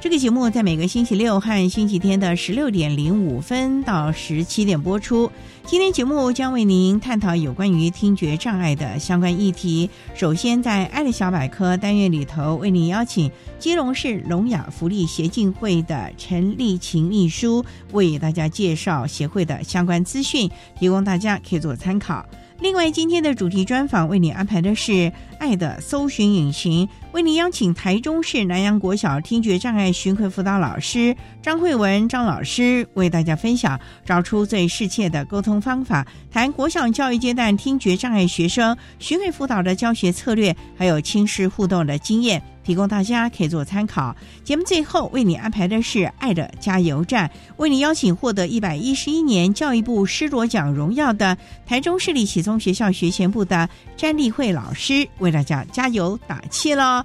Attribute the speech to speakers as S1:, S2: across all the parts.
S1: 这个节目在每个星期六和星期天的十六点零五分到十七点播出。今天节目将为您探讨有关于听觉障碍的相关议题。首先，在“爱的小百科”单元里头，为您邀请基隆市聋哑福利协进会的陈丽琴秘书为大家介绍协会的相关资讯，提供大家可以做参考。另外，今天的主题专访为你安排的是《爱的搜寻引擎》，为你邀请台中市南阳国小听觉障碍巡回辅导老师张慧文张老师为大家分享找出最适切的沟通方法，谈国小教育阶段听觉障碍学生巡回辅导的教学策略，还有亲师互动的经验。提供大家可以做参考。节目最后为你安排的是《爱的加油站》，为你邀请获得一百一十一年教育部师铎奖荣耀的台中市立启聪学校学前部的詹丽慧老师为大家加油打气喽。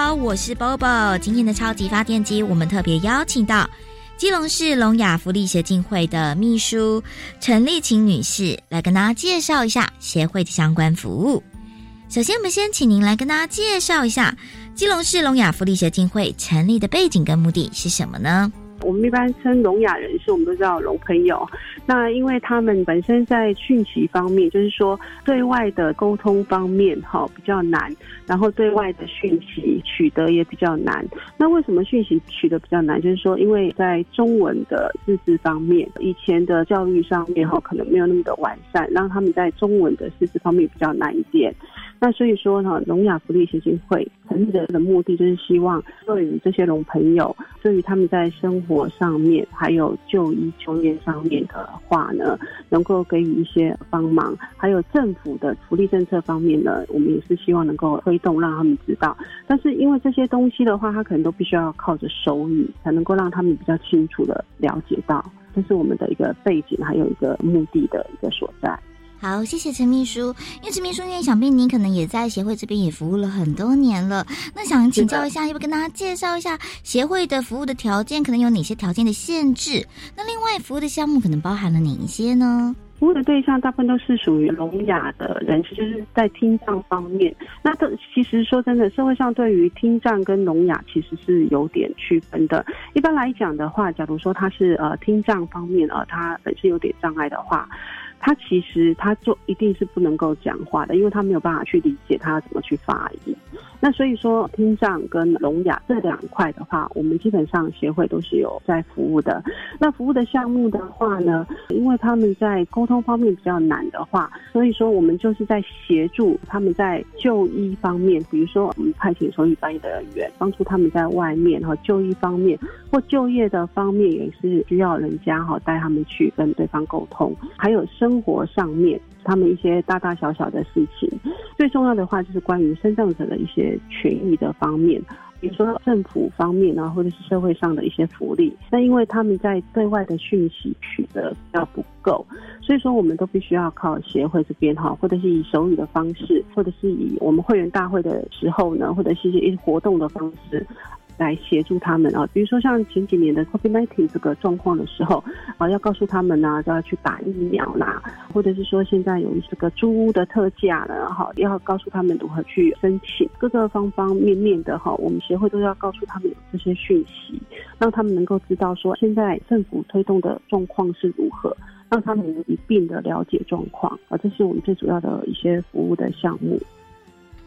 S2: 好，我是 Bobo。今天的超级发电机，我们特别邀请到基隆市聋哑福利协进会的秘书陈丽琴女士，来跟大家介绍一下协会的相关服务。首先，我们先请您来跟大家介绍一下基隆市聋哑福利协进会成立的背景跟目的是什么呢？
S3: 我们一般称聋哑人士，我们都知道聋朋友。那因为他们本身在讯息方面，就是说对外的沟通方面，哈比较难，然后对外的讯息取得也比较难。那为什么讯息取得比较难？就是说，因为在中文的识字方面，以前的教育上面，哈可能没有那么的完善，让他们在中文的识字方面比较难一点。那所以说呢，聋哑福利协进会成立的目的就是希望对于这些聋朋友，对于他们在生活上面还有就医就业上面的话呢，能够给予一些帮忙。还有政府的福利政策方面呢，我们也是希望能够推动，让他们知道。但是因为这些东西的话，他可能都必须要靠着手语，才能够让他们比较清楚的了解到，这是我们的一个背景，还有一个目的的一个所在。
S2: 好，谢谢陈秘书。因为陈秘书，因为想必您可能也在协会这边也服务了很多年了，那想请教一下，要不跟大家介绍一下协会的服务的条件，可能有哪些条件的限制？那另外服务的项目可能包含了哪一些呢？
S3: 服务的对象大部分都是属于聋哑的人士，就是在听障方面。那这其实说真的，社会上对于听障跟聋哑其实是有点区分的。一般来讲的话，假如说他是呃听障方面呃他本身有点障碍的话。他其实他就一定是不能够讲话的，因为他没有办法去理解他怎么去发音。那所以说，听障跟聋哑这两块的话，我们基本上协会都是有在服务的。那服务的项目的话呢，因为他们在沟通方面比较难的话，所以说我们就是在协助他们在就医方面，比如说我们派遣手语翻译的人员，帮助他们在外面哈就医方面或就业的方面，也是需要人家哈带他们去跟对方沟通，还有生活上面。他们一些大大小小的事情。最重要的话就是关于生障者的一些权益的方面。比如说政府方面啊，或者是社会上的一些福利，那因为他们在对外的讯息取得比较不够，所以说我们都必须要靠协会这边哈，或者是以手语的方式，或者是以我们会员大会的时候呢，或者是一些活动的方式。来协助他们啊，比如说像前几年的 COVID-19 这个状况的时候啊，要告诉他们呢，都要去打疫苗啦，或者是说现在有这个租屋的特价呢，哈，要告诉他们如何去申请，各个方方面面的哈，我们协会都要告诉他们有这些讯息，让他们能够知道说现在政府推动的状况是如何，让他们一并的了解状况啊，这是我们最主要的一些服务的项目。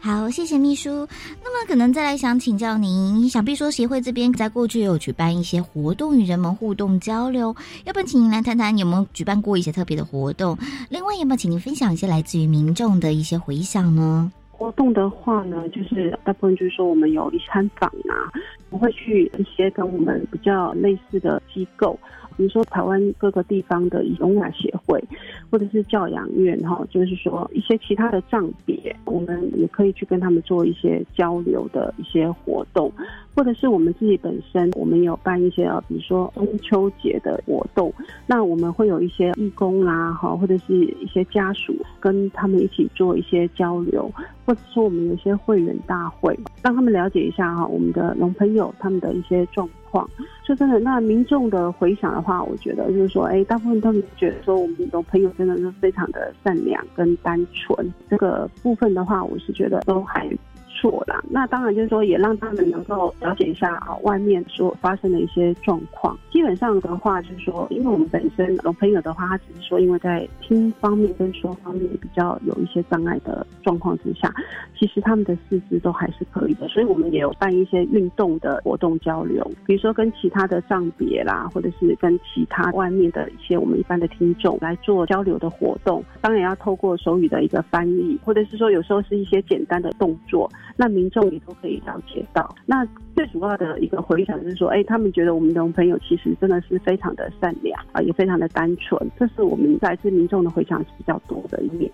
S2: 好，谢谢秘书。那么，可能再来想请教您，想必说协会这边在过去有举办一些活动与人们互动交流，要不要请您来谈谈有没有举办过一些特别的活动？另外，有没有请您分享一些来自于民众的一些回响呢？
S3: 活动的话呢，就是大部分就是说我们有一参访啊，我会去一些跟我们比较类似的机构。比如说台湾各个地方的聋哑协会，或者是教养院哈，就是说一些其他的账别，我们也可以去跟他们做一些交流的一些活动，或者是我们自己本身，我们有办一些呃，比如说中秋节的活动，那我们会有一些义工啦哈，或者是一些家属跟他们一起做一些交流，或者说我们有一些会员大会，让他们了解一下哈，我们的龙朋友他们的一些状。况说真的，那民众的回想的话，我觉得就是说，哎，大部分都觉得说，我们龙朋友真的是非常的善良跟单纯。这个部分的话，我是觉得都还。错啦，那当然就是说，也让他们能够了解一下啊，外面所发生的一些状况。基本上的话，就是说，因为我们本身聋朋友的话，他只是说，因为在听方面跟说方面比较有一些障碍的状况之下，其实他们的四肢都还是可以的。所以我们也有办一些运动的活动交流，比如说跟其他的障别啦，或者是跟其他外面的一些我们一般的听众来做交流的活动。当然要透过手语的一个翻译，或者是说有时候是一些简单的动作。那民众也都可以了解到。那最主要的一个回响是说，哎，他们觉得我们的朋友其实真的是非常的善良啊，也非常的单纯。这是我们来自民众的回响是比较多的一面。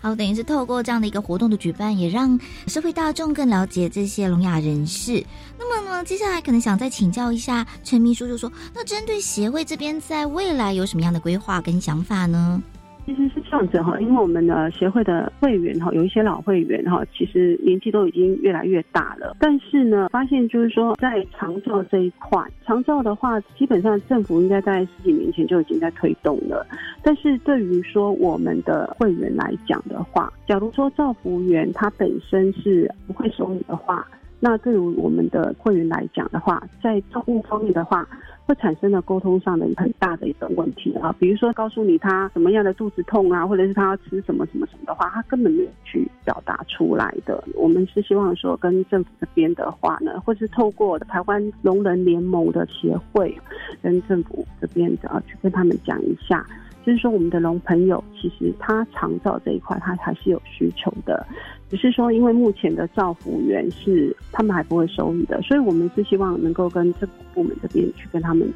S2: 好，等于是透过这样的一个活动的举办，也让社会大众更了解这些聋哑人士。那么呢，接下来可能想再请教一下陈秘书，就说，那针对协会这边在未来有什么样的规划跟想法呢？
S3: 其实是这样子哈，因为我们的协会的会员哈，有一些老会员哈，其实年纪都已经越来越大了。但是呢，发现就是说，在长照这一块，长照的话，基本上政府应该在十几年前就已经在推动了。但是对于说我们的会员来讲的话，假如说照服员他本身是不会手语的话，那对于我们的会员来讲的话，在照顾方面的话。会产生了沟通上的很大的一个问题啊，比如说告诉你他什么样的肚子痛啊，或者是他要吃什么什么什么的话，他根本没有去表达出来的。我们是希望说跟政府这边的话呢，或是透过台湾聋人联盟的协会跟政府这边的啊去跟他们讲一下。就是说，我们的龙朋友其实他长照这一块，他还是有需求的，只是说因为目前的照服员是他们还不会手语的，所以我们是希望能够跟政府部门这边去跟他们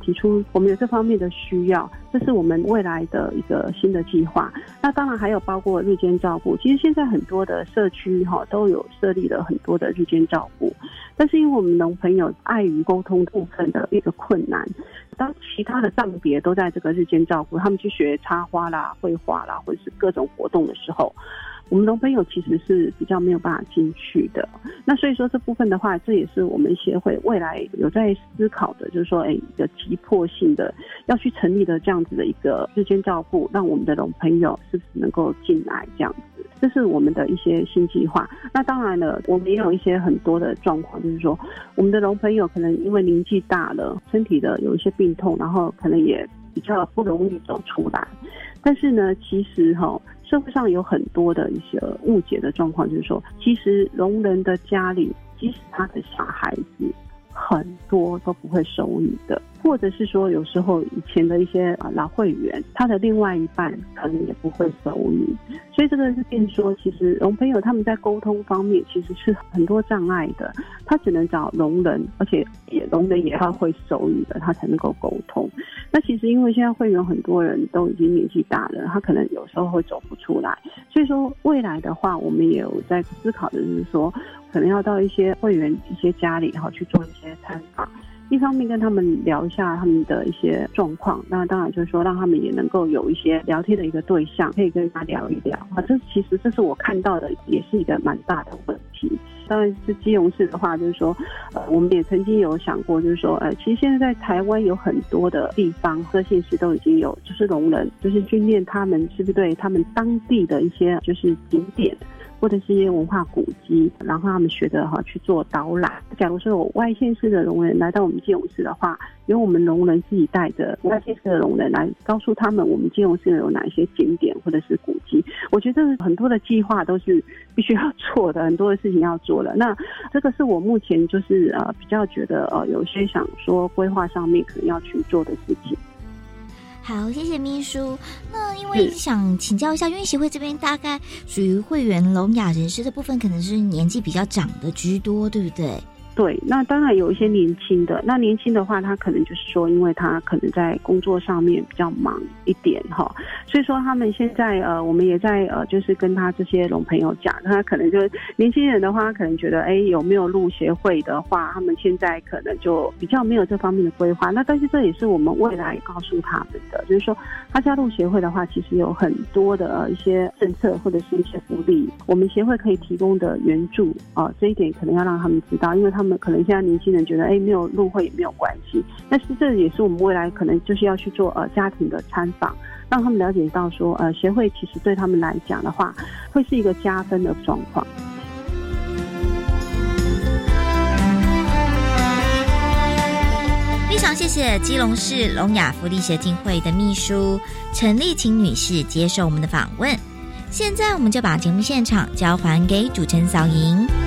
S3: 提出，我们有这方面的需要，这是我们未来的一个新的计划。那当然还有包括日间照顾，其实现在很多的社区哈都有设立了很多的日间照顾，但是因为我们农朋友碍于沟通部分的一个困难。当其他的账别都在这个日间照顾，他们去学插花啦、绘画啦，或者是各种活动的时候，我们龙朋友其实是比较没有办法进去的。那所以说这部分的话，这也是我们协会未来有在思考的，就是说，哎，一个急迫性的要去成立的这样子的一个日间照顾，让我们的龙朋友是不是能够进来这样子？这是我们的一些新计划。那当然了，我们也有一些很多的状况，就是说，我们的龙朋友可能因为年纪大了，身体的有一些病痛，然后可能也比较不容易走出来。但是呢，其实哈，社会上有很多的一些误解的状况，就是说，其实聋人的家里，即使他的小孩子很多都不会手语的。或者是说有时候以前的一些啊老会员，他的另外一半可能也不会手语，所以这个是变说，其实聋朋友他们在沟通方面其实是很多障碍的，他只能找聋人，而且也聋人也要会手语的，他才能够沟通。那其实因为现在会员很多人都已经年纪大了，他可能有时候会走不出来，所以说未来的话，我们也有在思考的就是说，可能要到一些会员一些家里哈去做一些参访。一方面跟他们聊一下他们的一些状况，那当然就是说让他们也能够有一些聊天的一个对象，可以跟他聊一聊啊。这其实这是我看到的，也是一个蛮大的问题。当然是基隆市的话，就是说，呃，我们也曾经有想过，就是说，呃，其实现在在台湾有很多的地方和县市都已经有，就是聋人，就是训练他们是不是对他们当地的一些就是景点。或者是一些文化古迹，然后他们学着哈去做导览。假如说有外县市的龙人来到我们基隆市的话，由我们龙人自己带着外县市的龙人来告诉他们，我们基隆市有哪一些景点或者是古迹。我觉得很多的计划都是必须要做的，很多的事情要做的。那这个是我目前就是呃比较觉得呃有些想说规划上面可能要去做的事情。
S2: 好，谢谢秘书。那因为想请教一下，因为协会这边大概属于会员聋哑人士的部分，可能是年纪比较长的居多，对不对？
S3: 对，那当然有一些年轻的。那年轻的话，他可能就是说，因为他可能在工作上面比较忙一点哈，所以说他们现在呃，我们也在呃，就是跟他这些龙朋友讲，他可能就年轻人的话，可能觉得哎，有没有入协会的话，他们现在可能就比较没有这方面的规划。那但是这也是我们未来告诉他们的，就是说他加入协会的话，其实有很多的一些政策或者是一些福利，我们协会可以提供的援助啊，这一点可能要让他们知道，因为他们。可能现在年轻人觉得，哎，没有入会也没有关系，但是这也是我们未来可能就是要去做呃家庭的参访，让他们了解到说，呃，协会其实对他们来讲的话，会是一个加分的状况。
S2: 非常谢谢基隆市聋哑福利协进会的秘书陈丽琴女士接受我们的访问。现在我们就把节目现场交还给主持人小莹。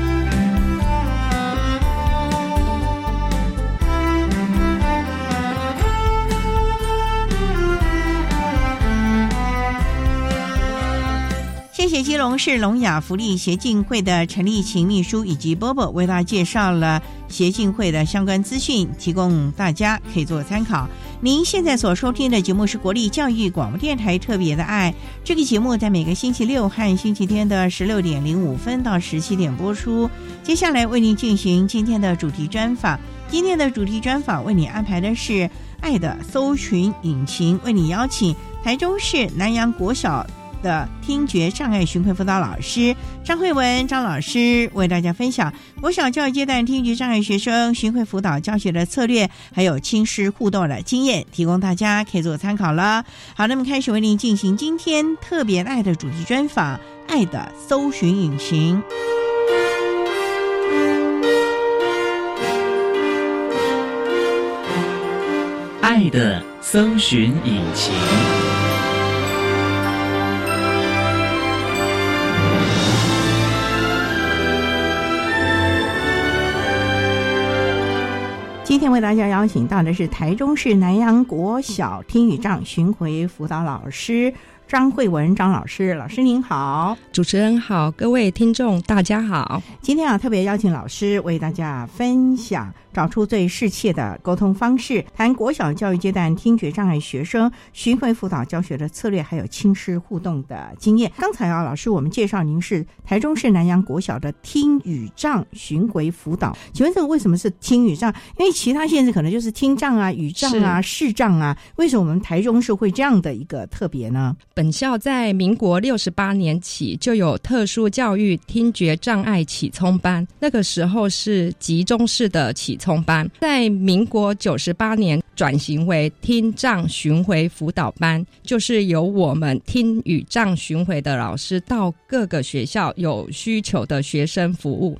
S1: 谢谢基隆市聋哑福利协进会的陈立琴秘书以及波波为大家介绍了协进会的相关资讯，提供大家可以做参考。您现在所收听的节目是国立教育广播电台特别的爱，这个节目在每个星期六和星期天的十六点零五分到十七点播出。接下来为您进行今天的主题专访，今天的主题专访为你安排的是爱的搜寻引擎，为你邀请台中市南阳国小。的听觉障碍巡回辅导老师张慧文张老师为大家分享国小教育阶段听觉障碍学生巡回辅导教学的策略，还有亲师互动的经验，提供大家可以做参考了。好，那么开始为您进行今天特别爱的主题专访，《爱的搜寻引擎》，
S4: 爱的搜寻引擎。
S1: 今天为大家邀请到的是台中市南阳国小听语障巡回辅导老师张慧文张老师，老师您好，
S5: 主持人好，各位听众大家好。
S1: 今天啊，特别邀请老师为大家分享。找出最适切的沟通方式，谈国小教育阶段听觉障碍学生巡回辅导教学的策略，还有亲师互动的经验。刚才啊，老师我们介绍您是台中市南洋国小的听语障巡回辅导，请问这个为什么是听语障？因为其他县市可能就是听障啊、语障啊、视障啊，为什么我们台中市会这样的一个特别呢？
S5: 本校在民国六十八年起就有特殊教育听觉障碍启聪班，那个时候是集中式的启。聪班在民国九十八年转型为听障巡回辅导班，就是由我们听与障巡回的老师到各个学校有需求的学生服务。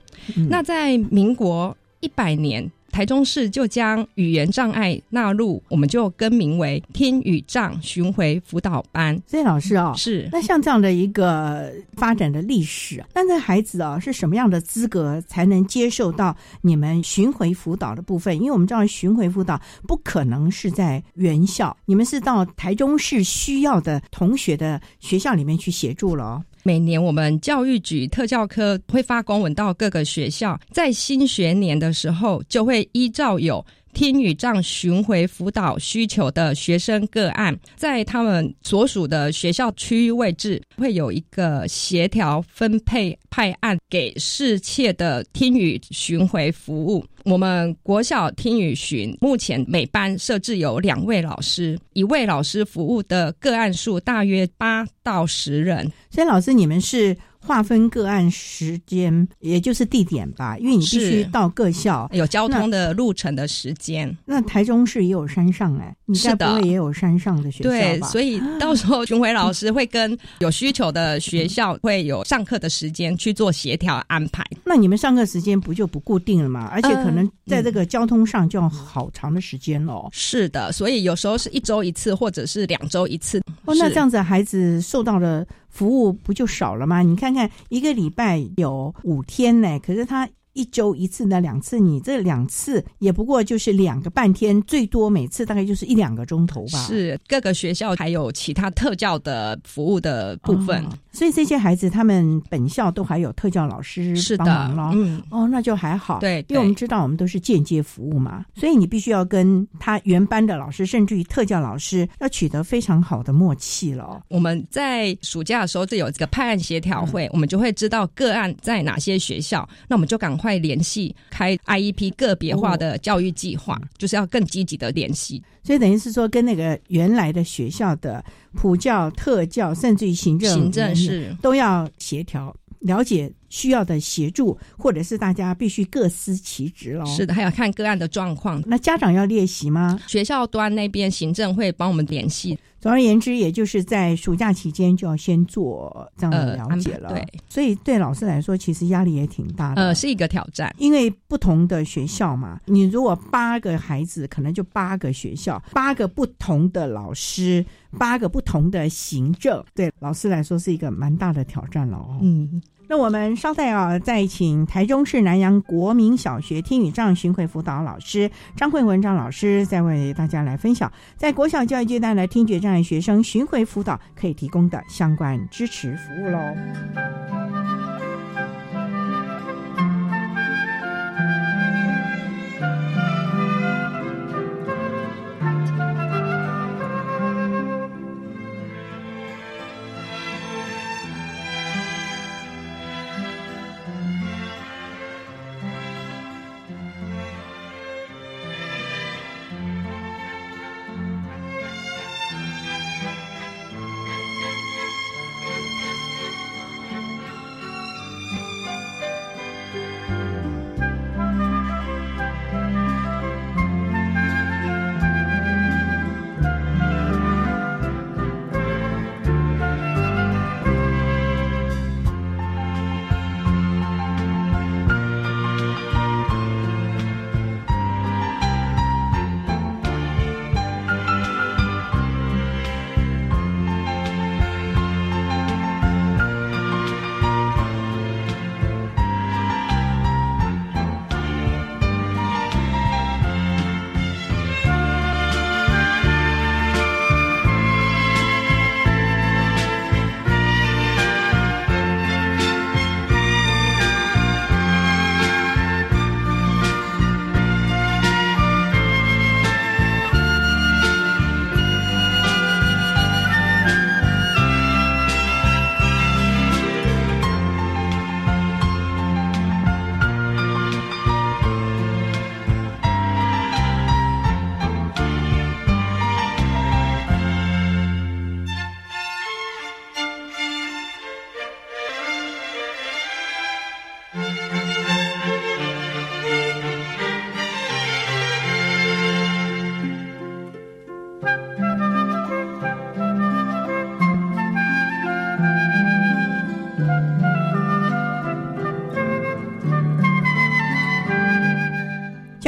S5: 那在民国一百年台中市就将语言障碍纳入，我们就更名为听语障巡回辅导班。
S1: 所以老师哦，
S5: 是
S1: 那像这样的一个发展的历史，那这孩子啊是什么样的资格才能接受到你们巡回辅导的部分？因为我们知道巡回辅导不可能是在原校，你们是到台中市需要的同学的学校里面去协助了哦。
S5: 每年我们教育局特教科会发公文到各个学校，在新学年的时候就会依照有。听语障巡回辅导需求的学生个案，在他们所属的学校区域位置，会有一个协调分配派案给适切的听语巡回服务。我们国小听语巡目前每班设置有两位老师，一位老师服务的个案数大约八到十人。
S1: 所以，老师你们是。划分个案时间，也就是地点吧，因为你必须到各校，
S5: 有交通的路程的时间。
S1: 那台中市也有山上哎，你该不会也有山上的学校
S5: 对，所以到时候巡回老师会跟有需求的学校会有上课的时间去做协调安排。
S1: 那你们上课时间不就不固定了吗？而且可能在这个交通上就要好长的时间哦。
S5: 是的，所以有时候是一周一次，或者是两周一次。
S1: 哦，那这样子孩子受到了。服务不就少了吗？你看看一个礼拜有五天呢，可是他。一周一次呢，两次，你这两次也不过就是两个半天，最多每次大概就是一两个钟头吧。
S5: 是各个学校还有其他特教的服务的部分，
S1: 所以这些孩子他们本校都还有特教老师帮忙咯。
S5: 嗯，
S1: 哦，那就还好。
S5: 对，
S1: 因为我们知道我们都是间接服务嘛，所以你必须要跟他原班的老师，甚至于特教老师要取得非常好的默契了。
S5: 我们在暑假的时候这有这个派案协调会，我们就会知道个案在哪些学校，那我们就赶快。联系开 IEP 个别化的教育计划，就是要更积极的联系。
S1: 所以等于是说，跟那个原来的学校的普教、特教，甚至于行政、
S5: 行政是
S1: 都要协调，了解需要的协助，或者是大家必须各司其职喽。
S5: 是的，还要看个案的状况。
S1: 那家长要练习吗？
S5: 学校端那边行政会帮我们联系。
S1: 总而言之，也就是在暑假期间就要先做这样的了解了。
S5: 对，
S1: 所以对老师来说，其实压力也挺大的。
S5: 呃，是一个挑战，
S1: 因为不同的学校嘛，你如果八个孩子，可能就八个学校，八个不同的老师，八个不同的行政，对老师来说是一个蛮大的挑战了哦。
S5: 嗯。
S1: 那我们稍待啊，再请台中市南洋国民小学听语障巡回辅导老师张慧文张老师，再为大家来分享，在国小教育阶段的听觉障碍学生巡回辅导可以提供的相关支持服务喽。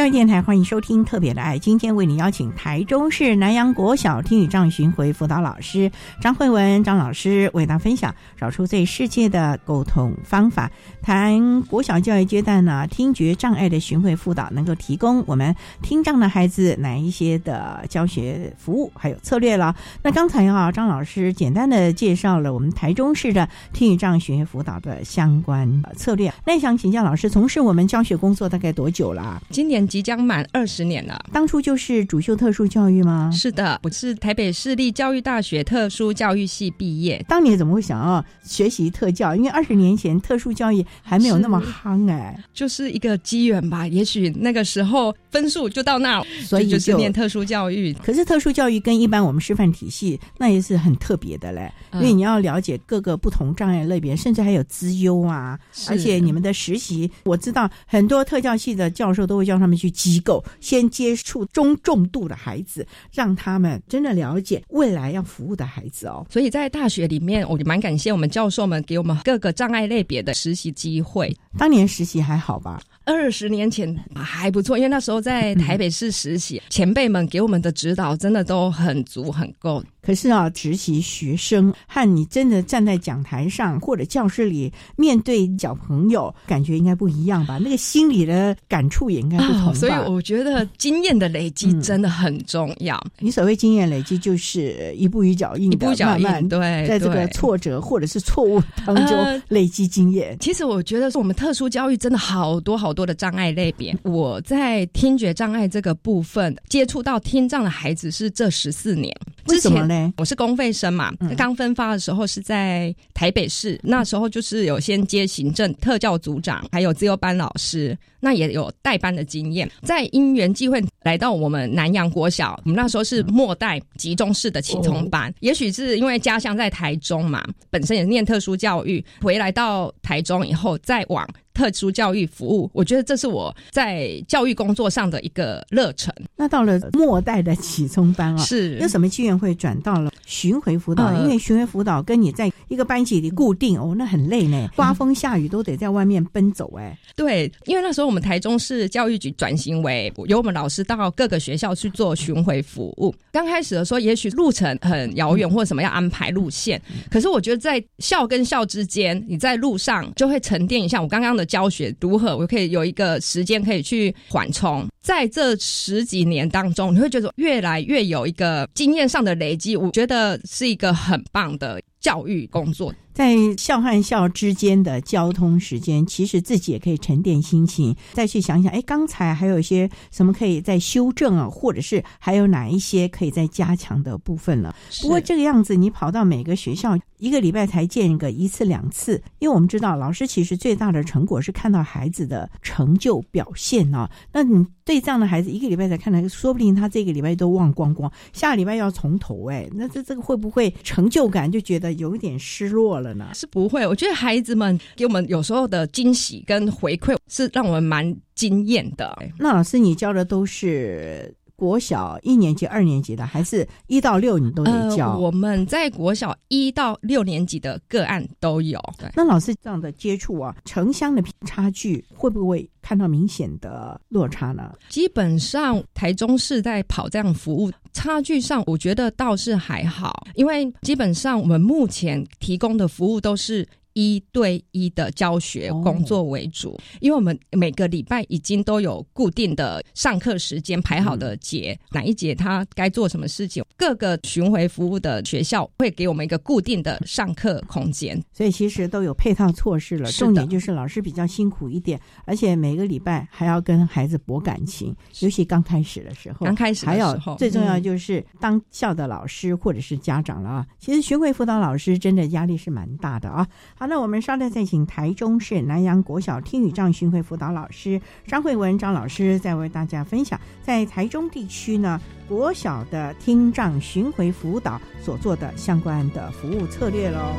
S1: 教育电台欢迎收听《特别的爱》，今天为你邀请台中市南洋国小听语障巡回辅导老师张慧文张老师为大家分享找出最世界的沟通方法，谈国小教育阶段呢听觉障碍的巡回辅导能够提供我们听障的孩子哪一些的教学服务还有策略了。那刚才啊，张老师简单的介绍了我们台中市的听语障巡回辅导的相关策略。那想请教老师，从事我们教学工作大概多久了？
S5: 今年。即将满二十年了。
S1: 当初就是主修特殊教育吗？
S5: 是的，我是台北市立教育大学特殊教育系毕业。
S1: 当年怎么会想要学习特教？因为二十年前特殊教育还没有那么夯哎，
S5: 就是一个机缘吧。也许那个时候分数就到那，
S1: 所以
S5: 就念特殊教育。
S1: 可是特殊教育跟一般我们师范体系那也是很特别的嘞，因为你要了解各个不同障碍类别，甚至还有资优啊。而且你们的实习，我知道很多特教系的教授都会叫他们。去机构先接触中重度的孩子，让他们真的了解未来要服务的孩子哦。
S5: 所以在大学里面，我蛮感谢我们教授们给我们各个障碍类别的实习机会。
S1: 当年实习还好吧？
S5: 二十年前还不错，因为那时候在台北市实习，前辈们给我们的指导真的都很足很够。
S1: 可是啊，实习学生和你真的站在讲台上或者教室里面对小朋友，感觉应该不一样吧？那个心理的感触也应该不同吧？
S5: 所以我觉得经验的累积真的很重要。
S1: 你所谓经验累积，就是一步一脚印的，慢慢
S5: 对，
S1: 在这个挫折或者是错误当中累积经验。
S5: 其实我觉得，是我们特殊教育真的好多好多的障碍类别。我在听觉障碍这个部分接触到听障的孩子是这十四年。
S1: 为什么呢？
S5: 我是公费生嘛，刚分发的时候是在台北市，那时候就是有先接行政、特教组长，还有自由班老师，那也有代班的经验。在因缘际会来到我们南洋国小，我们那时候是末代集中式的启聪班，也许是因为家乡在台中嘛，本身也念特殊教育，回来到台中以后再往。特殊教育服务，我觉得这是我在教育工作上的一个热忱。
S1: 那到了末代的启聪班啊，
S5: 是
S1: 有什么机缘会转到了巡回辅导？因为巡回辅导跟你在一个班级里固定哦，那很累呢，刮风下雨都得在外面奔走哎。
S5: 对，因为那时候我们台中市教育局转型为由我们老师到各个学校去做巡回服务。刚开始的时候，也许路程很遥远或者什么要安排路线，可是我觉得在校跟校之间，你在路上就会沉淀一下我刚刚的。教学如何？我可以有一个时间可以去缓冲，在这十几年当中，你会觉得越来越有一个经验上的累积，我觉得是一个很棒的教育工作。
S1: 在校和校之间的交通时间，其实自己也可以沉淀心情，再去想想，哎，刚才还有一些什么可以再修正啊，或者是还有哪一些可以再加强的部分了。不过这个样子，你跑到每个学校一个礼拜才见个一次两次，因为我们知道老师其实最大的成果是看到孩子的成就表现啊。那你对这样的孩子一个礼拜才看到，说不定他这个礼拜都忘光光，下个礼拜要从头哎，那这这个会不会成就感就觉得有一点失落？
S5: 是不会，我觉得孩子们给我们有时候的惊喜跟回馈是让我们蛮惊艳的。
S1: 那老师，你教的都是国小一年级、二年级的，还是一到六你都得教？
S5: 我们在国小一到六年级的个案都有。
S1: 那老师这样的接触啊，城乡的差距会不会看到明显的落差呢？
S5: 基本上台中市在跑这样服务。差距上，我觉得倒是还好，因为基本上我们目前提供的服务都是。一对一的教学工作为主，因为我们每个礼拜已经都有固定的上课时间排好的节，哪一节他该做什么事情，各个巡回服务的学校会给我们一个固定的上课空间，
S1: 所以其实都有配套措施了。重点就是老师比较辛苦一点，而且每个礼拜还要跟孩子博感情，尤其刚开始的时候，
S5: 刚开始
S1: 还有最重要就是当校的老师或者是家长了啊。其实巡回辅导老师真的压力是蛮大的啊。好，那我们稍待再请台中市南阳国小听语障巡回辅导老师张慧文张老师，再为大家分享在台中地区呢国小的听障巡回辅导所做的相关的服务策略喽。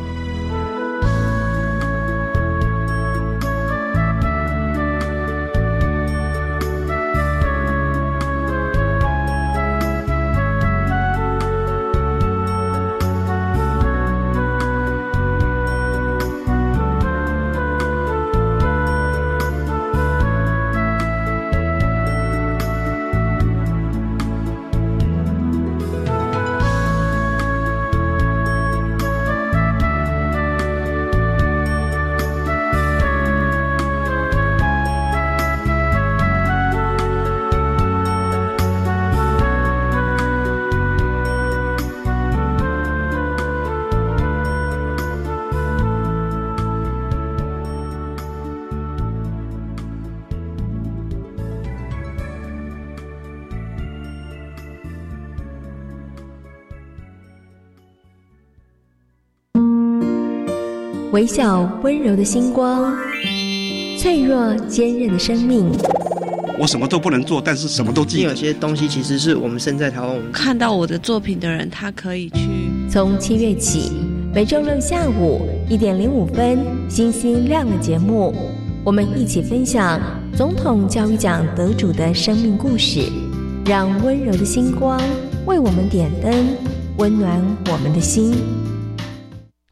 S6: 微笑温柔的星光，脆弱坚韧的生命。
S7: 我什么都不能做，但是什么都记得。
S8: 有些东西其实是我们身在台湾，我们
S9: 看到我的作品的人，他可以去。
S6: 从七月起，每周六下午一点零五分，星星亮的节目，我们一起分享总统教育奖得主的生命故事，让温柔的星光为我们点灯，温暖我们的心。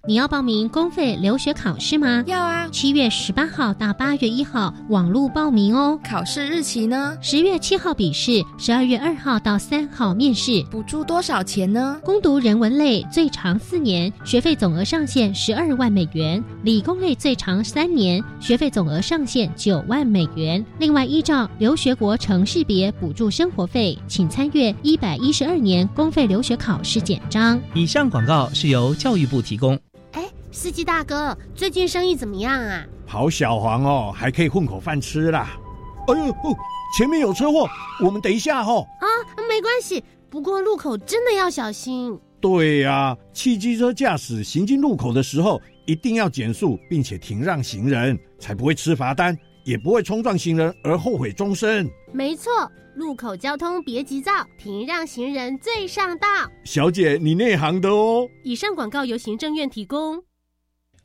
S10: 你要报名公费留学考试吗？
S11: 要啊！
S10: 七月十八号到八月一号网络报名哦。
S11: 考试日期呢？
S10: 十月七号笔试，十二月二号到三号面试。
S11: 补助多少钱呢？
S10: 攻读人文类最长四年，学费总额上限十二万美元；理工类最长三年，学费总额上限九万美元。另外，依照留学国城市别补助生活费，请参阅一百一十二年公费留学考试简章。
S12: 以上广告是由教育部提供。
S13: 司机大哥，最近生意怎么样啊？
S14: 跑小黄哦，还可以混口饭吃啦。哎呦，前面有车祸，我们等一下哦。
S13: 啊，没关系，不过路口真的要小心。
S14: 对呀，汽机车驾驶行经路口的时候，一定要减速，并且停让行人，才不会吃罚单，也不会冲撞行人而后悔终身。
S13: 没错，路口交通别急躁，停让行人最上道。
S14: 小姐，你内行的哦。
S13: 以上广告由行政院提供。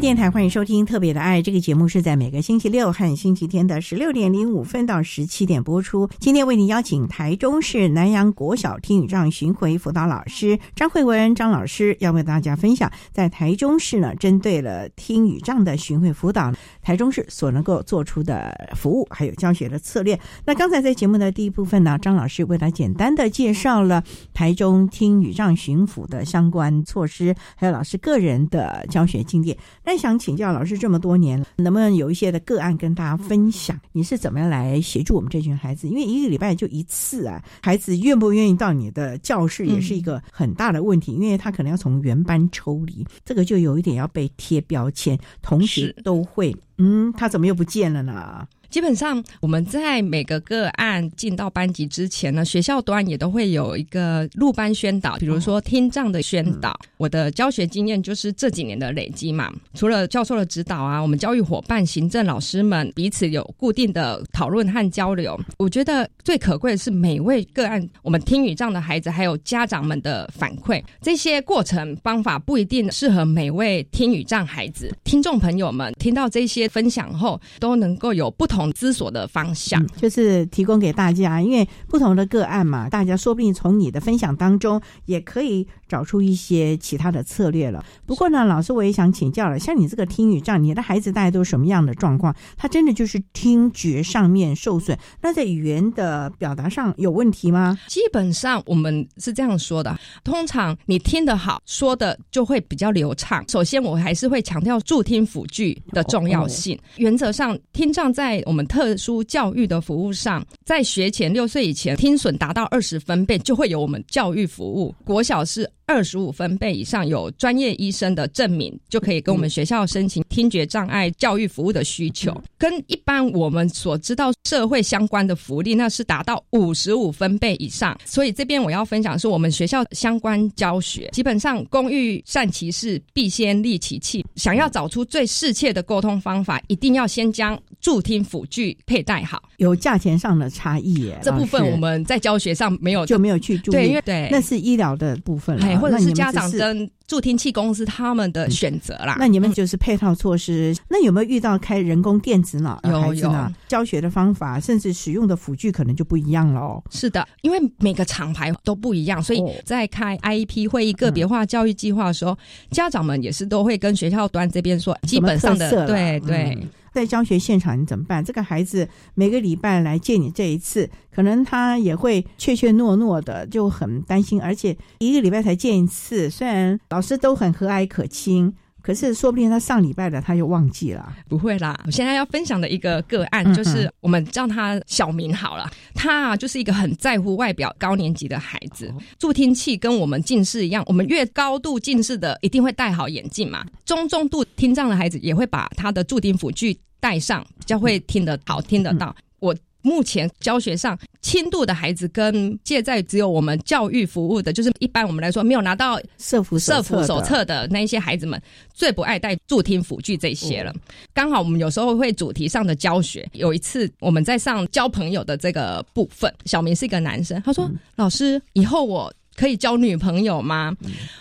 S1: 电台欢迎收听《特别的爱》这个节目，是在每个星期六和星期天的十六点零五分到十七点播出。今天为您邀请台中市南洋国小听语障巡回辅导老师张慧文张老师，要为大家分享在台中市呢，针对了听语障的巡回辅导，台中市所能够做出的服务还有教学的策略。那刚才在节目的第一部分呢，张老师为他简单的介绍了台中听语障巡抚的相关措施，还有老师个人的教学经验。那想请教老师，这么多年，能不能有一些的个案跟大家分享？你是怎么样来协助我们这群孩子？因为一个礼拜就一次啊，孩子愿不愿意到你的教室也是一个很大的问题，因为他可能要从原班抽离，这个就有一点要被贴标签，同学都会，嗯，他怎么又不见了呢？
S5: 基本上，我们在每个个案进到班级之前呢，学校端也都会有一个入班宣导，比如说听障的宣导。我的教学经验就是这几年的累积嘛。除了教授的指导啊，我们教育伙伴、行政老师们彼此有固定的讨论和交流。我觉得最可贵的是每位个案，我们听语障的孩子还有家长们的反馈。这些过程方法不一定适合每位听语障孩子。听众朋友们听到这些分享后，都能够有不同。同思索的方向，
S1: 就是提供给大家，因为不同的个案嘛，大家说不定从你的分享当中也可以找出一些其他的策略了。不过呢，老师我也想请教了，像你这个听语障，你的孩子大概都是什么样的状况？他真的就是听觉上面受损，那在语言的表达上有问题吗？
S5: 基本上我们是这样说的，通常你听得好，说的就会比较流畅。首先，我还是会强调助听辅具的重要性。原则上，听障在我们特殊教育的服务上，在学前六岁以前，听损达到二十分贝，就会有我们教育服务。国小是。二十五分贝以上有专业医生的证明，就可以跟我们学校申请听觉障碍教育服务的需求。跟一般我们所知道社会相关的福利，那是达到五十五分贝以上。所以这边我要分享是我们学校相关教学，基本上工欲善其事，必先利其器。想要找出最适切的沟通方法，一定要先将助听辅具佩戴好。
S1: 有价钱上的差异耶。
S5: 这部分我们在教学上没有
S1: 就没有去注意，
S5: 对，因为对，
S1: 那是医疗的部分了，
S5: 或者是家长跟助听器公司他们的选择啦。
S1: 那你们就是配套措施。那有没有遇到开人工电子脑孩子呢？教学的方法甚至使用的辅具可能就不一样了哦。
S5: 是的，因为每个厂牌都不一样，所以在开 IEP 会议个别化教育计划的时候，家长们也是都会跟学校端这边说，基本上的对对。
S1: 在教学现场你怎么办？这个孩子每个礼拜来见你这一次，可能他也会怯怯懦懦的，就很担心。而且一个礼拜才见一次，虽然老师都很和蔼可亲。可是，说不定他上礼拜的他又忘记了。
S5: 不会啦，我现在要分享的一个个案，就是我们叫他小明好了。他啊，就是一个很在乎外表、高年级的孩子。助听器跟我们近视一样，我们越高度近视的，一定会戴好眼镜嘛。中重度听障的孩子也会把他的助听辅具戴上，比较会听得好、听得到。我。目前教学上轻度的孩子跟现在只有我们教育服务的，就是一般我们来说没有拿到
S1: 社服
S5: 社服手册的那一些孩子们，最不爱带助听辅具这些了。刚好我们有时候会主题上的教学，有一次我们在上交朋友的这个部分，小明是一个男生，他说：“老师，以后我可以交女朋友吗？”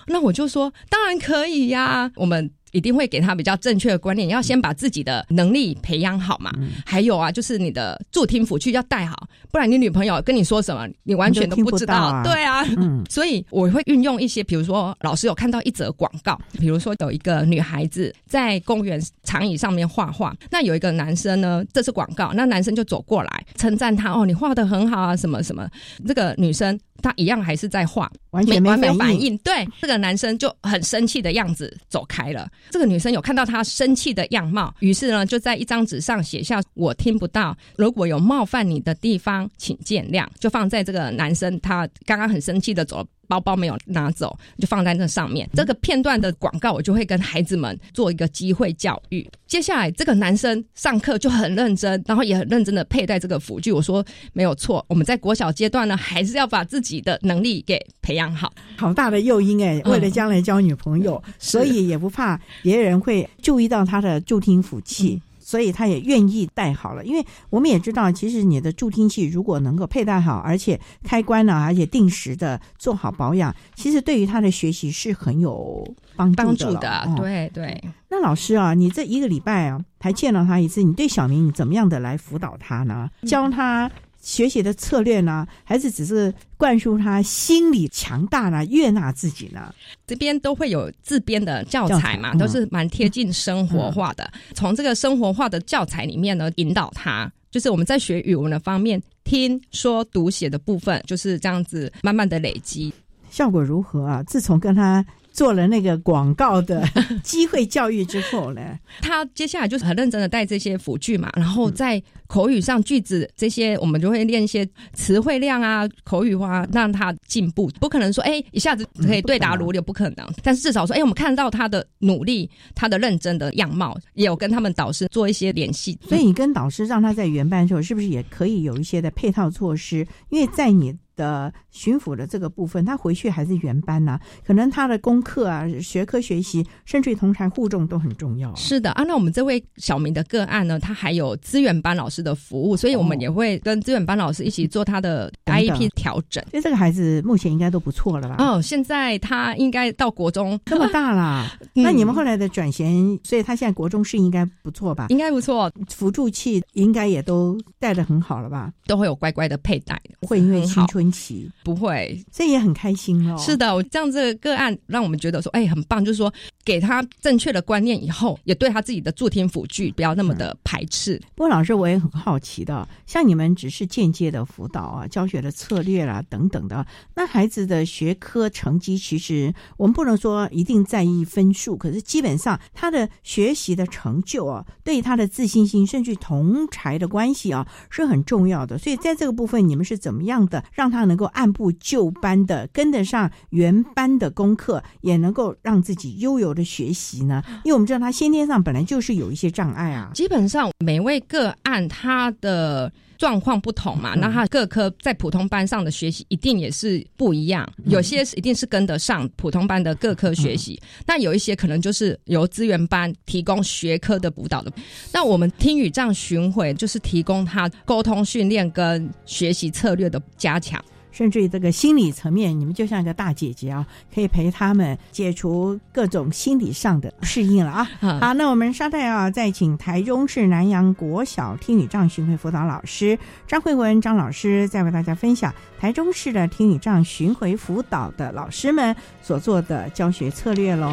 S5: 那我就说：“当然可以呀。”我们。一定会给他比较正确的观念，要先把自己的能力培养好嘛。还有啊，就是你的助听辅具要带好，不然你女朋友跟你说什么，你完全都不知道。对啊，所以我会运用一些，比如说老师有看到一则广告，比如说有一个女孩子在公园长椅上面画画，那有一个男生呢，这是广告，那男生就走过来称赞她哦，你画的很好啊，什么什么。这个女生她一样还是在画，
S1: 完全没有反应。
S5: 对，这个男生就很生气的样子走开了。这个女生有看到他生气的样貌，于是呢，就在一张纸上写下“我听不到，如果有冒犯你的地方，请见谅”，就放在这个男生他刚刚很生气的走。包包没有拿走，就放在那上面。这个片段的广告，我就会跟孩子们做一个机会教育。接下来，这个男生上课就很认真，然后也很认真的佩戴这个辅具。我说没有错，我们在国小阶段呢，还是要把自己的能力给培养好。
S1: 好大的诱因哎，为了将来交女朋友，所以也不怕别人会注意到他的助听辅器。所以他也愿意戴好了，因为我们也知道，其实你的助听器如果能够佩戴好，而且开关呢，而且定时的做好保养，其实对于他的学习是很有帮助
S5: 的。对对。
S1: 那老师啊，你这一个礼拜啊，才见到他一次，你对小明你怎么样的来辅导他呢？教他。学习的策略呢，还是只是灌输他心理强大呢，悦纳自己呢？
S5: 这边都会有自编的教材嘛，都是蛮贴近生活化的。从这个生活化的教材里面呢，引导他，就是我们在学语文的方面，听说读写的部分，就是这样子慢慢的累积，
S1: 效果如何啊？自从跟他。做了那个广告的 机会教育之后呢，
S5: 他接下来就是很认真的带这些辅具嘛，然后在口语上句子这些，我们就会练一些词汇量啊，口语化让他进步。不可能说哎一下子可以对答如流，不可能。但是至少说哎，我们看到他的努力，他的认真的样貌，也有跟他们导师做一些联系。
S1: 所以你跟导师让他在原班的时候，是不是也可以有一些的配套措施？因为在你。的巡抚的这个部分，他回去还是原班呢？可能他的功课啊、学科学习，甚至于同台互动都很重要。
S5: 是的啊，那我们这位小明的个案呢，他还有资源班老师的服务，所以我们也会跟资源班老师一起做他的 IEP 调整。
S1: 所以这个孩子目前应该都不错了吧？
S5: 哦，现在他应该到国中
S1: 这么大啦。那你们后来的转衔，所以他现在国中是应该不错吧？
S5: 应该不错，
S1: 辅助器应该也都带的很好了吧？
S5: 都会有乖乖的佩戴，
S1: 会因为青春。期
S5: 不会，
S1: 这也很开心哦。
S5: 是的，我这样子个个案让我们觉得说，哎，很棒。就是说，给他正确的观念以后，也对他自己的助听辅具不要那么的排斥。
S1: 不过，老师我也很好奇的，像你们只是间接的辅导啊，教学的策略啦等等的，那孩子的学科成绩，其实我们不能说一定在意分数，可是基本上他的学习的成就啊，对他的自信心，甚至同才的关系啊，是很重要的。所以，在这个部分，你们是怎么样的让他？能够按部就班的跟得上原班的功课，也能够让自己悠游的学习呢？因为我们知道他先天上本来就是有一些障碍啊。
S5: 基本上每位个案他的状况不同嘛，那他各科在普通班上的学习一定也是不一样，有些一定是跟得上普通班的各科学习，那有一些可能就是由资源班提供学科的辅导的。那我们听语障巡回就是提供他沟通训练跟学习策略的加强。
S1: 甚至于这个心理层面，你们就像一个大姐姐啊，可以陪他们解除各种心理上的适应了啊。好，那我们稍待啊，再请台中市南洋国小听语障巡回辅导老师张慧文张老师，再为大家分享台中市的听语障巡回辅导的老师们所做的教学策略喽。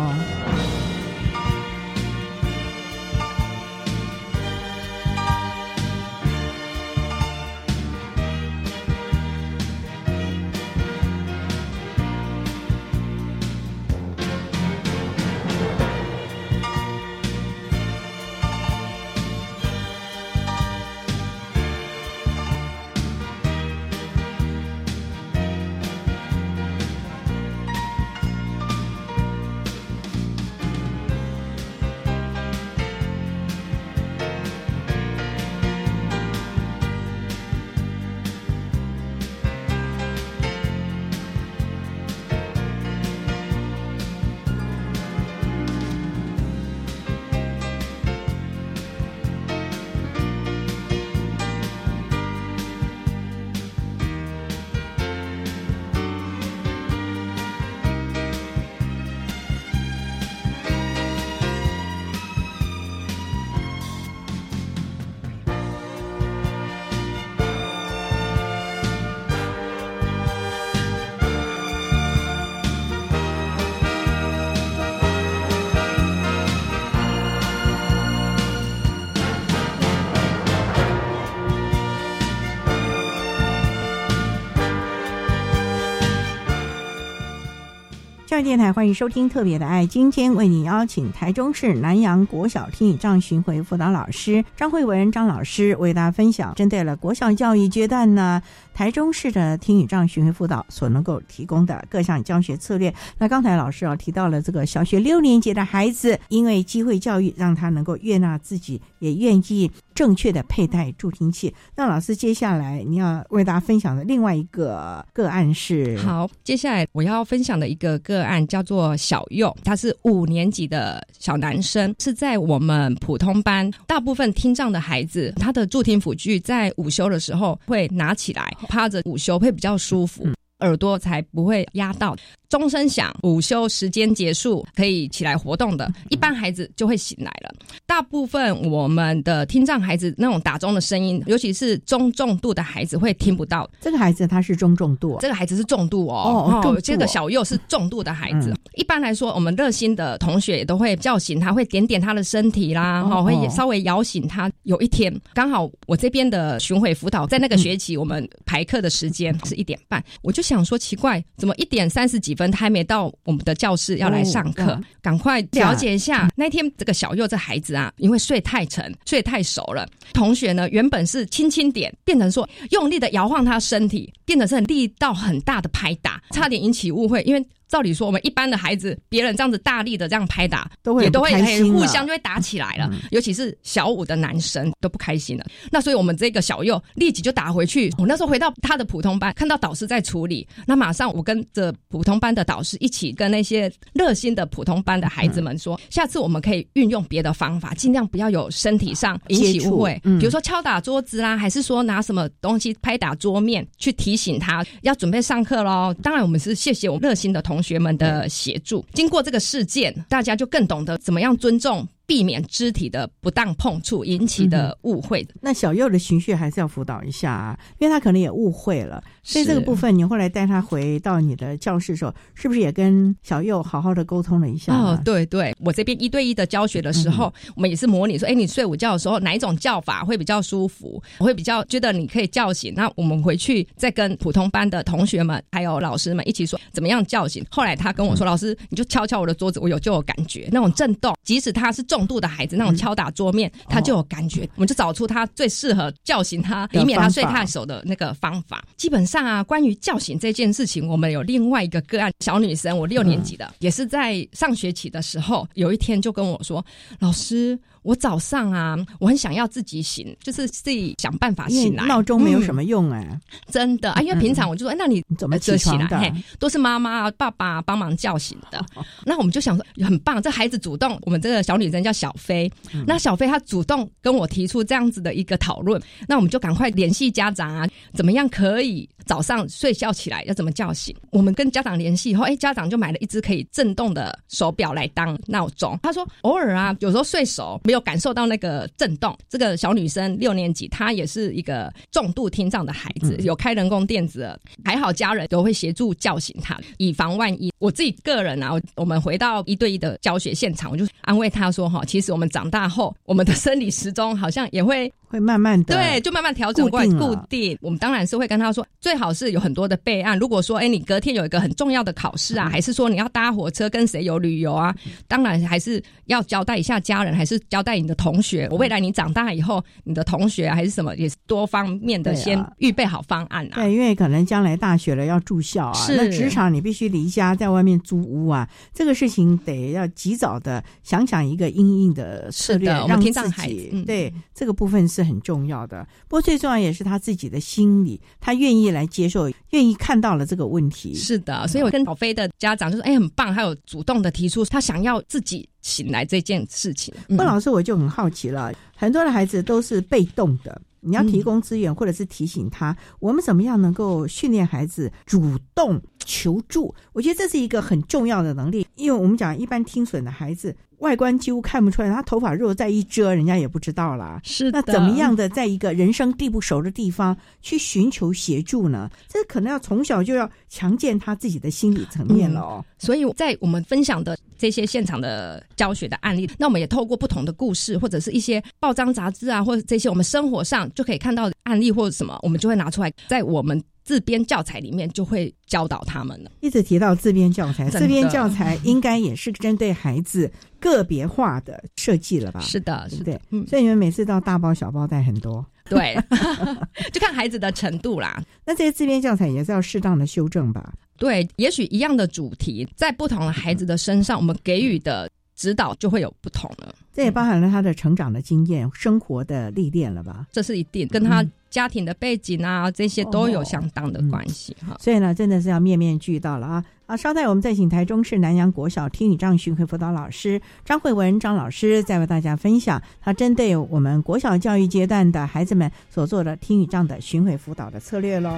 S1: 电台欢迎收听《特别的爱》，今天为你邀请台中市南洋国小听语障巡回辅导老师张慧文张老师为大家分享，针对了国小教育阶段呢，台中市的听语障巡回辅导所能够提供的各项教学策略。那刚才老师啊提到了这个小学六年级的孩子，因为机会教育让他能够悦纳自己，也愿意正确的佩戴助听器。那老师接下来你要为大家分享的另外一个个案是，
S5: 好，接下来我要分享的一个个案叫做小佑，他是五年级的小男生，是在我们普通班。大部分听障的孩子，他的助听辅具在午休的时候会拿起来趴着午休，会比较舒服，耳朵才不会压到。钟声响，午休时间结束，可以起来活动的，一般孩子就会醒来了。大部分我们的听障孩子那种打钟的声音，尤其是中重度的孩子会听不到。
S1: 这个孩子他是中重度，
S5: 这个孩子是重度哦。哦，这个小右是重度的孩子。一般来说，我们热心的同学也都会叫醒他，会点点他的身体啦，哈，会稍微摇醒他。有一天，刚好我这边的巡回辅导在那个学期，我们排课的时间是一点半，我就想说奇怪，怎么一点三十几分？他还没到我们的教室要来上课，赶快了解一下。那天这个小右这孩子啊，因为睡太沉，睡太熟了。同学呢，原本是轻轻点，变成说用力的摇晃他身体，变成是很力道很大的拍打，差点引起误会，因为。照理说，我们一般的孩子，别人这样子大力的这样拍打，
S1: 都会
S5: 也都会
S1: 很
S5: 互相就会打起来了。尤其是小五的男生都不开心了。那所以我们这个小右立即就打回去。我那时候回到他的普通班，看到导师在处理，那马上我跟着普通班的导师一起跟那些热心的普通班的孩子们说，下次我们可以运用别的方法，尽量不要有身体上引起误会，比如说敲打桌子啦，还是说拿什么东西拍打桌面去提醒他要准备上课喽。当然，我们是谢谢我们热心的同。学们的协助，经过这个事件，大家就更懂得怎么样尊重。避免肢体的不当碰触引起的误会。
S1: 那小右的情绪还是要辅导一下啊，因为他可能也误会了。所以这个部分，你后来带他回到你的教室的时候，是不是也跟小右好好的沟通了一下？
S5: 哦，对对，我这边一对一的教学的时候，我们也是模拟说，哎，你睡午觉的时候哪一种叫法会比较舒服？我会比较觉得你可以叫醒。那我们回去再跟普通班的同学们还有老师们一起说，怎么样叫醒？后来他跟我说，老师，你就敲敲我的桌子，我有就有感觉，那种震动，即使他是。重度的孩子，那种敲打桌面，他就有感觉，我们就找出他最适合叫醒他，以免他睡太熟的那个方法。基本上啊，关于叫醒这件事情，我们有另外一个个案，小女生，我六年级的，也是在上学期的时候，有一天就跟我说，老师。我早上啊，我很想要自己醒，就是自己想办法醒来。
S1: 闹钟没有什么用哎，
S5: 真的啊，因为平常我就说，那你
S1: 怎么起
S5: 来？都是妈妈、爸爸帮忙叫醒的。那我们就想说，很棒，这孩子主动。我们这个小女生叫小飞，那小飞她主动跟我提出这样子的一个讨论，那我们就赶快联系家长啊，怎么样可以？早上睡觉起来要怎么叫醒？我们跟家长联系以后，哎，家长就买了一只可以震动的手表来当闹钟。他说偶尔啊，有时候睡熟没有感受到那个震动。这个小女生六年级，她也是一个重度听障的孩子，有开人工电子，还好家人都会协助叫醒她，以防万一。我自己个人啊，我们回到一对一的教学现场，我就安慰她说哈，其实我们长大后，我们的生理时钟好像也会。
S1: 会慢慢的
S5: 对，就慢慢调整过来固定。我们当然是会跟他说，最好是有很多的备案。如果说，哎，你隔天有一个很重要的考试啊，还是说你要搭火车跟谁有旅游啊，当然还是要交代一下家人，还是交代你的同学。我未来你长大以后，你的同学还是什么，也是多方面的先预备好方案啊。
S1: 对，因为可能将来大学了要住校啊，那职场你必须离家在外面租屋啊，这个事情得要及早的想想一个应应的策略，让自己对这个部分是。很重要的，不过最重要也是他自己的心理，他愿意来接受，愿意看到了这个问题。
S5: 是的，所以我跟宝飞的家长就说：“哎，很棒，还有主动的提出他想要自己醒来这件事情。”
S1: 孟老师，我就很好奇了，很多的孩子都是被动的，你要提供资源或者是提醒他，我们怎么样能够训练孩子主动求助？我觉得这是一个很重要的能力，因为我们讲一般听损的孩子。外观几乎看不出来，他头发如果再一遮，人家也不知道啦。
S5: 是
S1: 那怎么样的，在一个人生地不熟的地方去寻求协助呢？这可能要从小就要强健他自己的心理层面了哦。
S5: 所以在我们分享的这些现场的教学的案例，那我们也透过不同的故事，或者是一些报章杂志啊，或者这些我们生活上就可以看到案例或者什么，我们就会拿出来在我们。自编教材里面就会教导他们了。
S1: 一直提到自编教材，自编教材应该也是针对孩子个别化的设计了吧？
S5: 是的，
S1: 对不对？嗯，所以你们每次到大包小包带很多，
S5: 对，就看孩子的程度啦。
S1: 那这些自编教材也是要适当的修正吧？
S5: 对，也许一样的主题，在不同的孩子的身上，我们给予的指导就会有不同了。
S1: 这也包含了他的成长的经验、生活的历练了吧？
S5: 这是一定跟他家庭的背景啊，这些都有相当的关系哈。
S1: 所以呢，真的是要面面俱到了啊！啊，稍待，我们再请台中市南洋国小听语障巡回辅导老师张慧文张老师，再为大家分享他针对我们国小教育阶段的孩子们所做的听语障的巡回辅导的策略喽。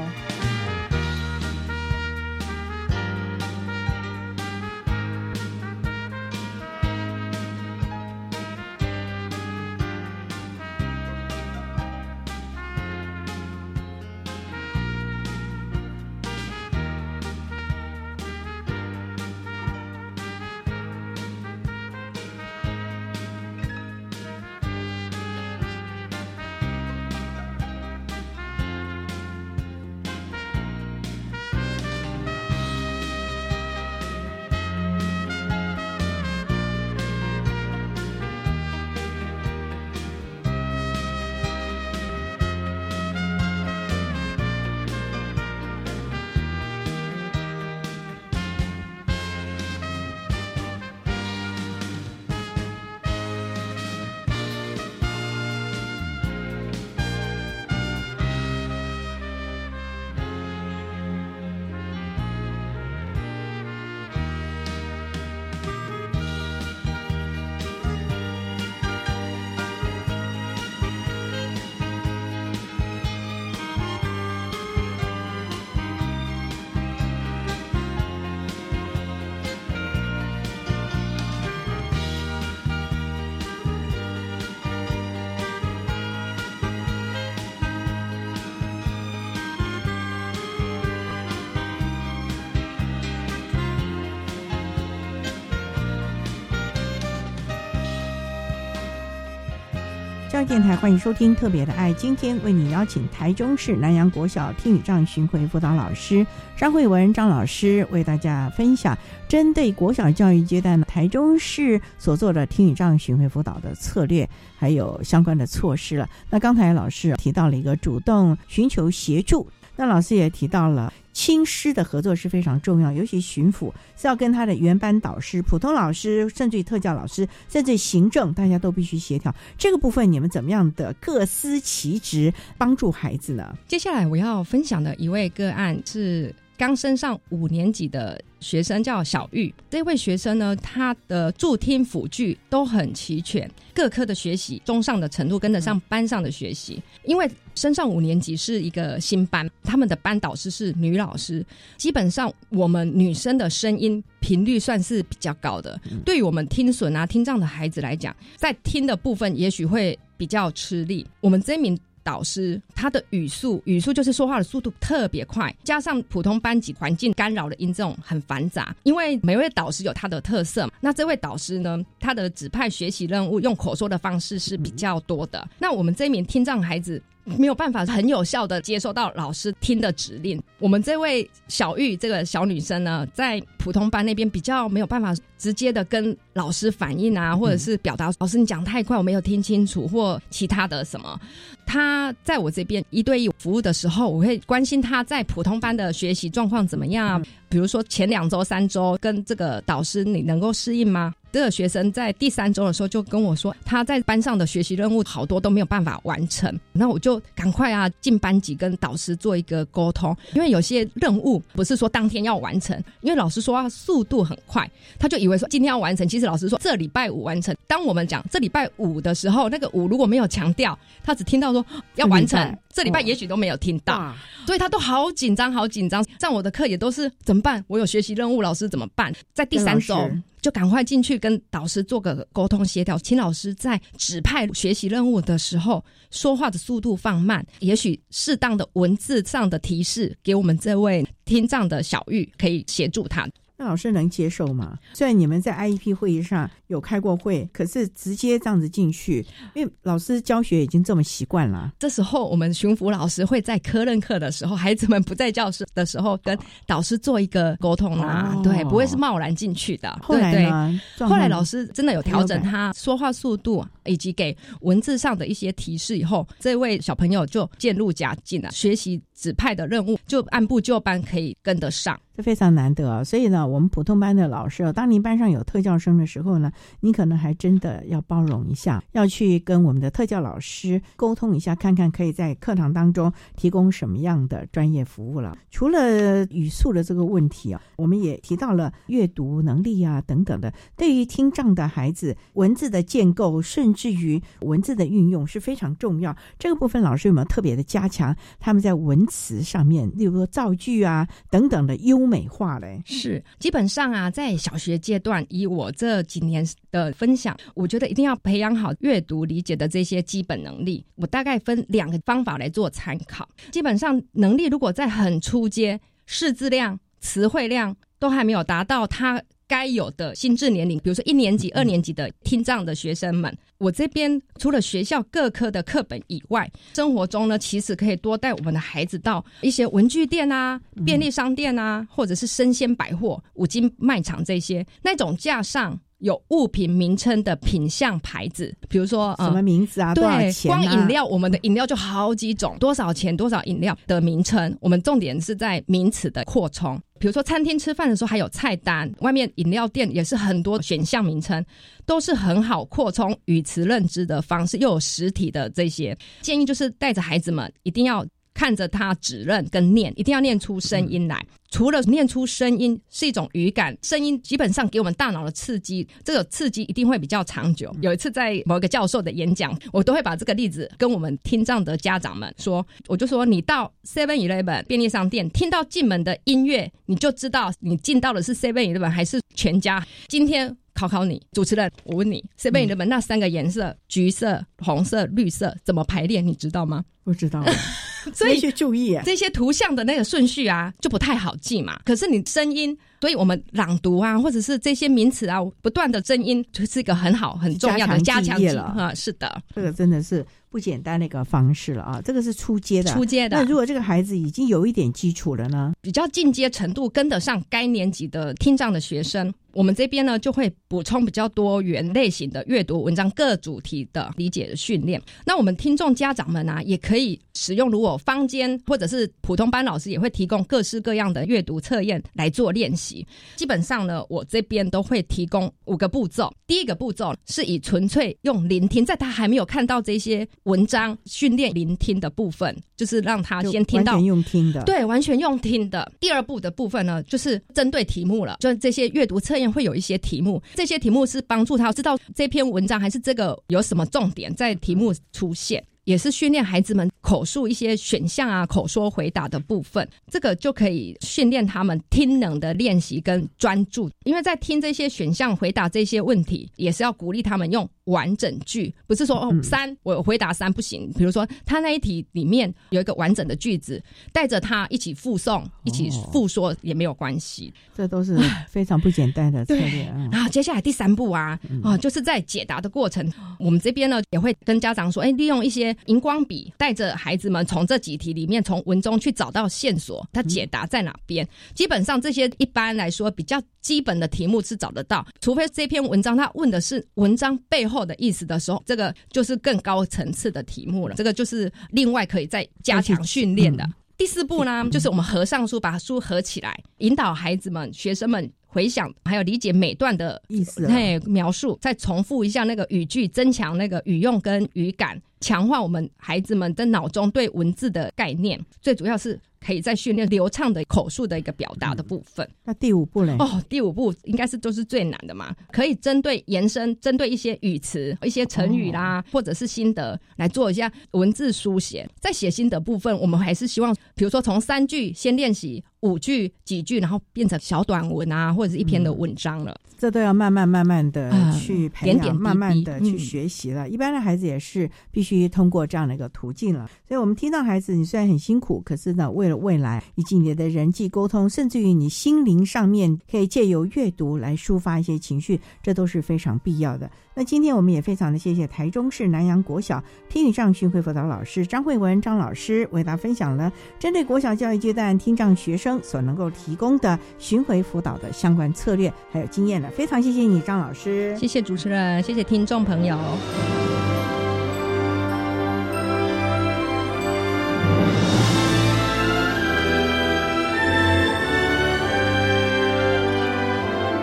S1: 教育电台，欢迎收听《特别的爱》。今天为你邀请台中市南洋国小听语障巡回辅导老师张慧文张老师，为大家分享针对国小教育阶段的台中市所做的听语障巡回辅导的策略，还有相关的措施了。那刚才老师提到了一个主动寻求协助，那老师也提到了。亲师的合作是非常重要，尤其巡抚是要跟他的原班导师、普通老师，甚至于特教老师，甚至行政，大家都必须协调。这个部分你们怎么样的各司其职，帮助孩子呢？
S5: 接下来我要分享的一位个案是。刚升上五年级的学生叫小玉，这位学生呢，他的助听辅具都很齐全，各科的学习中上的程度跟得上班上的学习。因为升上五年级是一个新班，他们的班导师是女老师，基本上我们女生的声音频率算是比较高的。对于我们听损啊、听障的孩子来讲，在听的部分也许会比较吃力。我们这名。导师他的语速，语速就是说话的速度特别快，加上普通班级环境干扰的音这种很繁杂。因为每位导师有他的特色，那这位导师呢，他的指派学习任务用口说的方式是比较多的。那我们这一名听障孩子。没有办法很有效的接收到老师听的指令。我们这位小玉这个小女生呢，在普通班那边比较没有办法直接的跟老师反映啊，或者是表达老师你讲太快我没有听清楚或其他的什么。她在我这边一对一服务的时候，我会关心她在普通班的学习状况怎么样。比如说前两周、三周跟这个导师你能够适应吗？这个学生在第三周的时候就跟我说，他在班上的学习任务好多都没有办法完成。那我就赶快啊进班级跟导师做一个沟通，因为有些任务不是说当天要完成，因为老师说速度很快，他就以为说今天要完成。其实老师说这礼拜五完成。当我们讲这礼拜五的时候，那个五如果没有强调，他只听到说要完成，这礼拜也许都没有听到，所以他都好紧张，好紧张。上我的课也都是怎么办？我有学习任务，老师怎么办？在第三周。就赶快进去跟导师做个沟通协调，请老师在指派学习任务的时候，说话的速度放慢，也许适当的文字上的提示给我们这位听障的小玉，可以协助他。
S1: 那老师能接受吗？虽然你们在 IEP 会议上有开过会，可是直接这样子进去，因为老师教学已经这么习惯了。
S5: 这时候我们巡抚老师会在科任课的时候，孩子们不在教室的时候，跟导师做一个沟通啊，对，不会是贸然进去的。
S1: 后来呢？
S5: 后来老师真的有调整他说话速度，以及给文字上的一些提示以后，这位小朋友就渐入佳境了，学习指派的任务就按部就班可以跟得上。
S1: 这非常难得啊！所以呢，我们普通班的老师，当您班上有特教生的时候呢，你可能还真的要包容一下，要去跟我们的特教老师沟通一下，看看可以在课堂当中提供什么样的专业服务了。除了语速的这个问题啊，我们也提到了阅读能力啊等等的。对于听障的孩子，文字的建构，甚至于文字的运用是非常重要。这个部分老师有没有特别的加强他们在文词上面，例如说造句啊等等的优？美化嘞，
S5: 是基本上啊，在小学阶段，以我这几年的分享，我觉得一定要培养好阅读理解的这些基本能力。我大概分两个方法来做参考。基本上能力如果在很初阶，识字量、词汇量都还没有达到他。该有的心智年龄，比如说一年级、二年级的听障的学生们，我这边除了学校各科的课本以外，生活中呢，其实可以多带我们的孩子到一些文具店啊、便利商店啊，或者是生鲜百货、五金卖场这些那种架上。有物品名称的品相牌子，比如说
S1: 什么名字啊？
S5: 对，光饮料，我们的饮料就好几种，多少钱？多少饮料的名称？我们重点是在名词的扩充。比如说餐厅吃饭的时候还有菜单，外面饮料店也是很多选项名称，都是很好扩充语词认知的方式，又有实体的这些建议，就是带着孩子们一定要。看着他指认跟念，一定要念出声音来。除了念出声音是一种语感，声音基本上给我们大脑的刺激，这个刺激一定会比较长久。有一次在某一个教授的演讲，我都会把这个例子跟我们听障的家长们说，我就说你到 Seven Eleven 便利商店，听到进门的音乐，你就知道你进到的是 Seven Eleven 还是全家。今天考考你，主持人，我问你，Seven Eleven 那三个颜色，橘色、红色、绿色怎么排列？你知道吗？
S1: 不知道。
S5: 所以
S1: 去注意
S5: 这些图像的那个顺序啊，就不太好记嘛。可是你声音，所以我们朗读啊，或者是这些名词啊，不断的增音，就是一个很好很重要的加强记
S1: 了
S5: 啊。是的，
S1: 这个真的是不简单的一个方式了啊。这个是初阶的，
S5: 初阶的。
S1: 那如果这个孩子已经有一点基础了呢？
S5: 比较进阶程度跟得上该年级的听障的学生。我们这边呢，就会补充比较多元类型的阅读文章各主题的理解的训练。那我们听众家长们呢，也可以使用，如果坊间或者是普通班老师也会提供各式各样的阅读测验来做练习。基本上呢，我这边都会提供五个步骤。第一个步骤是以纯粹用聆听，在他还没有看到这些文章训练聆听的部分，就是让他先听到完全
S1: 用听的，
S5: 对，完全用听的。第二步的部分呢，就是针对题目了，就是这些阅读测验。会有一些题目，这些题目是帮助他知道这篇文章还是这个有什么重点在题目出现。也是训练孩子们口述一些选项啊，口说回答的部分，这个就可以训练他们听能的练习跟专注。因为在听这些选项回答这些问题，也是要鼓励他们用完整句，不是说哦三我回答三不行。比如说他那一题里面有一个完整的句子，带着他一起复诵、一起复说也没有关系。
S1: 这都是非常不简单的策略。
S5: 然后接下来第三步啊啊，就是在解答的过程，我们这边呢也会跟家长说，哎，利用一些。荧光笔带着孩子们从这几题里面从文中去找到线索，他解答在哪边？基本上这些一般来说比较基本的题目是找得到，除非这篇文章他问的是文章背后的意思的时候，这个就是更高层次的题目了。这个就是另外可以再加强训练的。第四步呢，就是我们合上书，把书合起来，引导孩子们、学生们。回想还有理解每段的
S1: 意思，
S5: 嘿，描述，再重复一下那个语句，增强那个语用跟语感，强化我们孩子们的脑中对文字的概念。最主要是。可以在训练流畅的口述的一个表达的部分。
S1: 那第五步呢？
S5: 哦，第五步应该是都是最难的嘛。可以针对延伸，针对一些语词、一些成语啦，或者是心得来做一下文字书写。在写心得部分，我们还是希望，比如说从三句先练习五句、几句，然后变成小短文啊，或者是一篇的文章了。
S1: 这都要慢慢慢慢的去培养，慢慢的去学习了。一般的孩子也是必须通过这样的一个途径了。所以我们听到孩子，你虽然很辛苦，可是呢，为了未来以及你的人际沟通，甚至于你心灵上面，可以借由阅读来抒发一些情绪，这都是非常必要的。那今天我们也非常的谢谢台中市南洋国小听语障巡回辅导老师张慧文张老师为大家分享了针对国小教育阶段听障学生所能够提供的巡回辅导的相关策略还有经验的，非常谢谢你张老师，
S5: 谢谢主持人，谢谢听众朋友。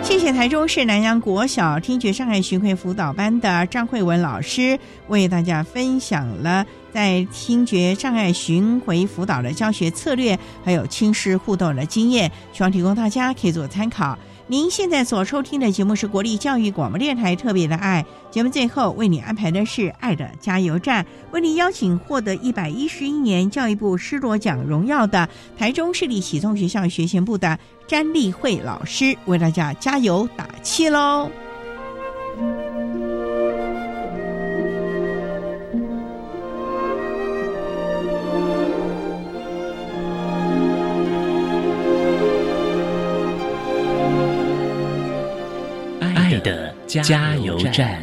S1: 谢谢台中市南洋国小听觉障碍巡回辅导班的张慧文老师为大家分享了在听觉障碍巡回辅导的教学策略，还有亲师互动的经验，希望提供大家可以做参考。您现在所收听的节目是国立教育广播电台特别的爱节目，最后为你安排的是爱的加油站，为你邀请获得一百一十一年教育部师铎奖荣耀的台中市立启聪学校学前部的詹丽慧老师，为大家加油打气喽。
S4: 加油站。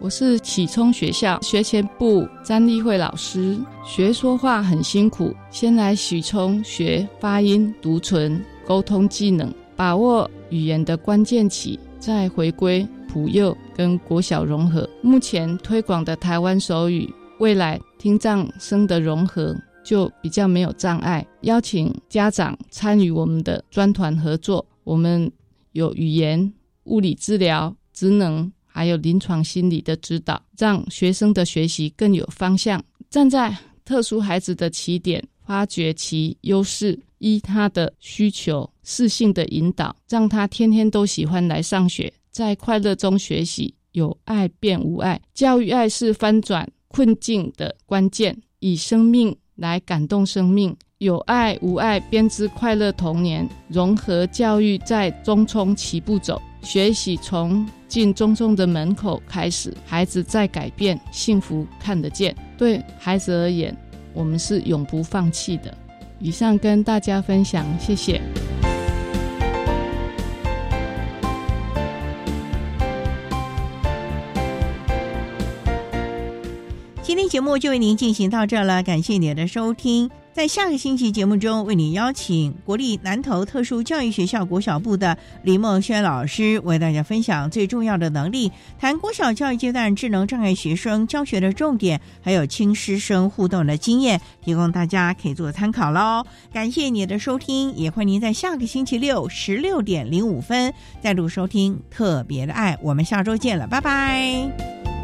S15: 我是启聪学校学前部张丽慧老师。学说话很辛苦，先来许聪学发音、读唇、沟通技能，把握语言的关键期，再回归普幼跟国小融合。目前推广的台湾手语，未来听障生的融合。就比较没有障碍，邀请家长参与我们的专团合作。我们有语言、物理治疗、职能，还有临床心理的指导，让学生的学习更有方向。站在特殊孩子的起点，发掘其优势，依他的需求，适性的引导，让他天天都喜欢来上学，在快乐中学习。有爱变无爱，教育爱是翻转困境的关键，以生命。来感动生命，有爱无爱编织快乐童年，融合教育在中冲起步走，学习从进中冲的门口开始，孩子在改变，幸福看得见。对孩子而言，我们是永不放弃的。以上跟大家分享，谢谢。
S1: 今天节目就为您进行到这了，感谢您的收听。在下个星期节目中，为您邀请国立南投特殊教育学校国小部的李梦轩老师，为大家分享最重要的能力，谈国小教育阶段智能障碍学生教学的重点，还有亲师生互动的经验，提供大家可以做参考喽。感谢你的收听，也欢迎您在下个星期六十六点零五分再度收听特别的爱。我们下周见了，拜拜。